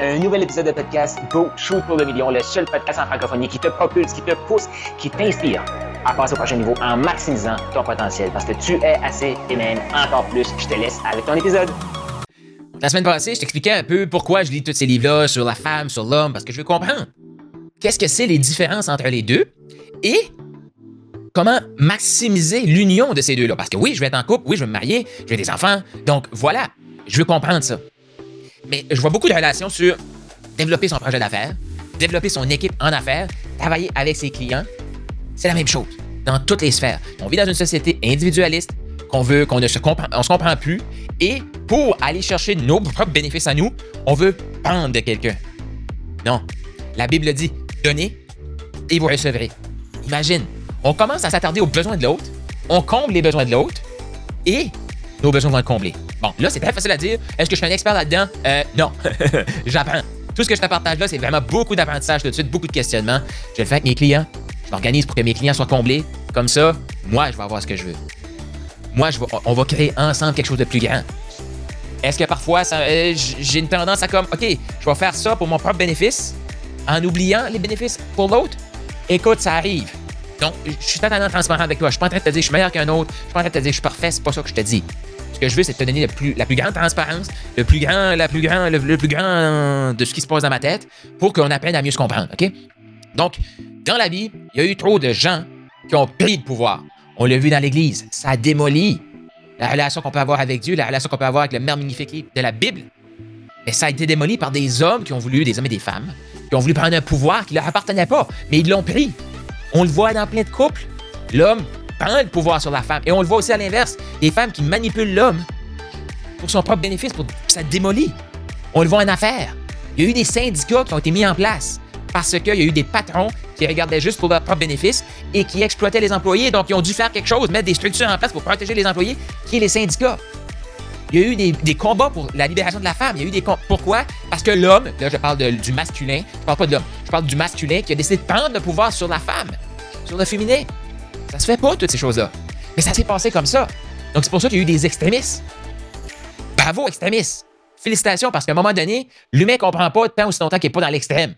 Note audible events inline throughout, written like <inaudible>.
Un nouvel épisode de podcast Go Shoot pour le million, le seul podcast en francophonie qui te propulse, qui te pousse, qui t'inspire à passer au prochain niveau en maximisant ton potentiel parce que tu es assez et même encore plus. Je te laisse avec ton épisode. La semaine passée, je t'expliquais un peu pourquoi je lis tous ces livres-là sur la femme, sur l'homme, parce que je veux comprendre qu'est-ce que c'est les différences entre les deux et comment maximiser l'union de ces deux-là. Parce que oui, je vais être en couple, oui, je vais me marier, j'ai des enfants, donc voilà, je veux comprendre ça. Mais je vois beaucoup de relations sur développer son projet d'affaires, développer son équipe en affaires, travailler avec ses clients. C'est la même chose dans toutes les sphères. On vit dans une société individualiste qu'on veut, qu'on ne se comprend, plus. Et pour aller chercher nos propres bénéfices à nous, on veut prendre de quelqu'un. Non. La Bible dit donnez et vous recevrez. Imagine, on commence à s'attarder aux besoins de l'autre, on comble les besoins de l'autre et nos besoins vont être comblés. Bon, là, c'est très facile à dire. Est-ce que je suis un expert là-dedans? Euh, non. <laughs> J'apprends. Tout ce que je te partage là, c'est vraiment beaucoup d'apprentissage tout de suite, beaucoup de questionnements. Je le fais avec mes clients. Je m'organise pour que mes clients soient comblés. Comme ça, moi, je vais avoir ce que je veux. Moi, on va créer ensemble quelque chose de plus grand. Est-ce que parfois, euh, j'ai une tendance à comme, OK, je vais faire ça pour mon propre bénéfice en oubliant les bénéfices pour l'autre? Écoute, ça arrive. Donc, je suis totalement transparent avec toi. Je suis pas en train de te dire que je suis meilleur qu'un autre. Je suis pas en train de te dire que je suis parfait. C'est pas ça que je te dis. Ce que je veux, c'est te donner la plus, grande transparence, le plus grand, la plus grand, le, plus grand de ce qui se passe dans ma tête pour qu'on apprenne à mieux se comprendre, OK? Donc, dans la vie, il y a eu trop de gens qui ont pris le pouvoir. On l'a vu dans l'Église. Ça démolit la relation qu'on peut avoir avec Dieu, la relation qu'on peut avoir avec le Mère magnifique de la Bible. Mais ça a été démoli par des hommes qui ont voulu, des hommes et des femmes, qui ont voulu prendre un pouvoir qui ne leur appartenait pas, mais ils l'ont pris. On le voit dans plein de couples. L'homme prend le pouvoir sur la femme. Et on le voit aussi à l'inverse. Des femmes qui manipulent l'homme pour son propre bénéfice, pour ça démolit. On le voit en affaires. Il y a eu des syndicats qui ont été mis en place parce qu'il y a eu des patrons qui regardaient juste pour leur propre bénéfice et qui exploitaient les employés. Donc, ils ont dû faire quelque chose, mettre des structures en place pour protéger les employés, qui est les syndicats. Il y a eu des, combats pour la libération de la femme. Il y a eu des Pourquoi? Parce que l'homme, là, je parle du masculin, je parle pas de l'homme, je parle du masculin qui a décidé de prendre le pouvoir sur la femme, sur le féminin. Ça se fait pas, toutes ces choses-là. Mais ça s'est passé comme ça. Donc, c'est pour ça qu'il y a eu des extrémistes. Bravo, extrémistes. Félicitations, parce qu'à un moment donné, l'humain comprend pas tant aussi longtemps qu'il n'est pas dans l'extrême.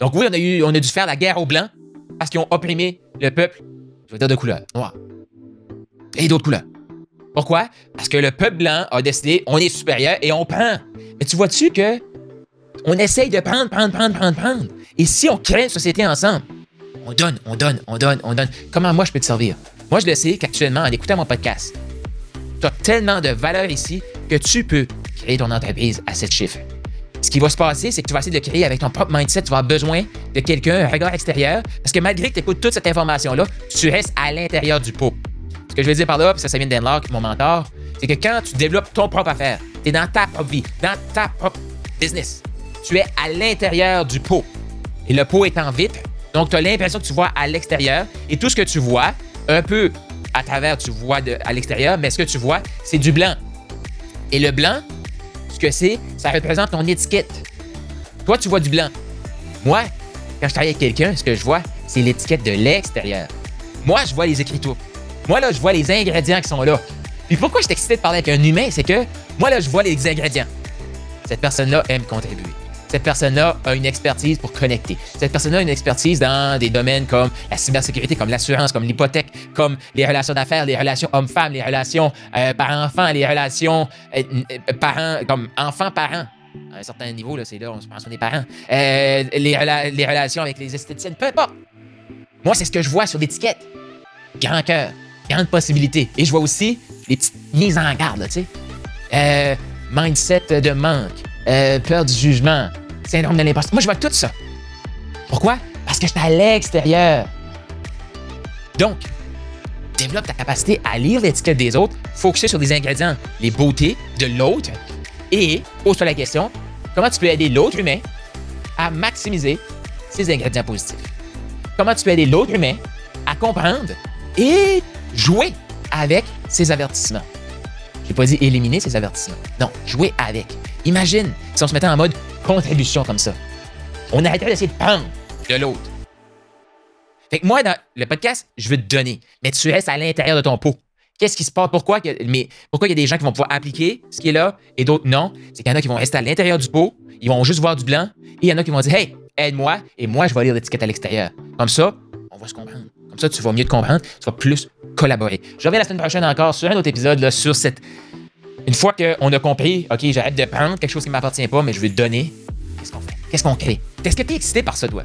Donc, oui, on a, eu, on a dû faire la guerre aux Blancs parce qu'ils ont opprimé le peuple, je veux dire de couleur, noir. Et d'autres couleurs. Pourquoi? Parce que le peuple blanc a décidé, on est supérieur et on prend. Mais tu vois-tu que on essaye de prendre, prendre, prendre, prendre, prendre? Et si on crée une société ensemble, on donne, on donne, on donne, on donne. Comment moi je peux te servir? Moi, je le sais qu'actuellement, en écoutant mon podcast, tu as tellement de valeur ici que tu peux créer ton entreprise à 7 chiffres. Ce qui va se passer, c'est que tu vas essayer de créer avec ton propre mindset. Tu vas avoir besoin de quelqu'un, un regard extérieur, parce que malgré que tu écoutes toute cette information-là, tu restes à l'intérieur du pot. Ce que je veux dire par là, puis ça, ça vient de mon mentor, c'est que quand tu développes ton propre affaire, tu es dans ta propre vie, dans ta propre business, tu es à l'intérieur du pot. Et le pot en vitre, donc, tu as l'impression que tu vois à l'extérieur et tout ce que tu vois, un peu à travers, tu vois à l'extérieur, mais ce que tu vois, c'est du blanc. Et le blanc, ce que c'est, ça représente ton étiquette. Toi, tu vois du blanc. Moi, quand je travaille avec quelqu'un, ce que je vois, c'est l'étiquette de l'extérieur. Moi, je vois les écritures. Moi, là, je vois les ingrédients qui sont là. Puis pourquoi je suis excité de parler avec un humain, c'est que moi, là, je vois les ingrédients. Cette personne-là aime contribuer. Cette personne-là a une expertise pour connecter. Cette personne-là a une expertise dans des domaines comme la cybersécurité, comme l'assurance, comme l'hypothèque, comme les relations d'affaires, les relations hommes-femmes, les relations euh, parents-enfants, les relations euh, euh, parents, comme enfants-parents. À un certain niveau, c'est là, on se pense qu'on est parents. les, les, relations avec les esthéticiennes, peu importe. Moi, c'est ce que je vois sur l'étiquette. Grand cœur, grande possibilité. Et je vois aussi les petites mises en garde, tu sais. mindset de manque, euh, peur du jugement, syndrome de l'imposteur. Moi, je vois tout ça. Pourquoi? Parce que je suis à l'extérieur. Donc, développe ta capacité à lire l'étiquette des autres, focuser sur des ingrédients, les beautés de l'autre, et pose-toi la question comment tu peux aider l'autre humain à maximiser ses ingrédients positifs? Comment tu peux aider l'autre humain à comprendre et jouer avec ses avertissements? Pas dit éliminer ses avertissements. Non, jouer avec. Imagine si on se mettait en mode contribution comme ça. On arrêterait d'essayer de prendre de l'autre. Fait que moi, dans le podcast, je veux te donner, mais tu restes à l'intérieur de ton pot. Qu'est-ce qui se passe? Pourquoi, pourquoi il y a des gens qui vont pouvoir appliquer ce qui est là et d'autres non? C'est qu'il y en a qui vont rester à l'intérieur du pot, ils vont juste voir du blanc, et il y en a qui vont dire Hey, aide-moi, et moi, je vais lire l'étiquette à l'extérieur. Comme ça, on va se comprendre. Comme ça, tu vas mieux te comprendre, tu vas plus collaborer. Je reviens la semaine prochaine encore sur un autre épisode là, sur cette. Une fois qu'on a compris, OK, j'arrête de prendre quelque chose qui ne m'appartient pas, mais je veux donner, qu'est-ce qu'on fait? Qu'est-ce qu'on crée? Est-ce que tu es excité par ça, toi?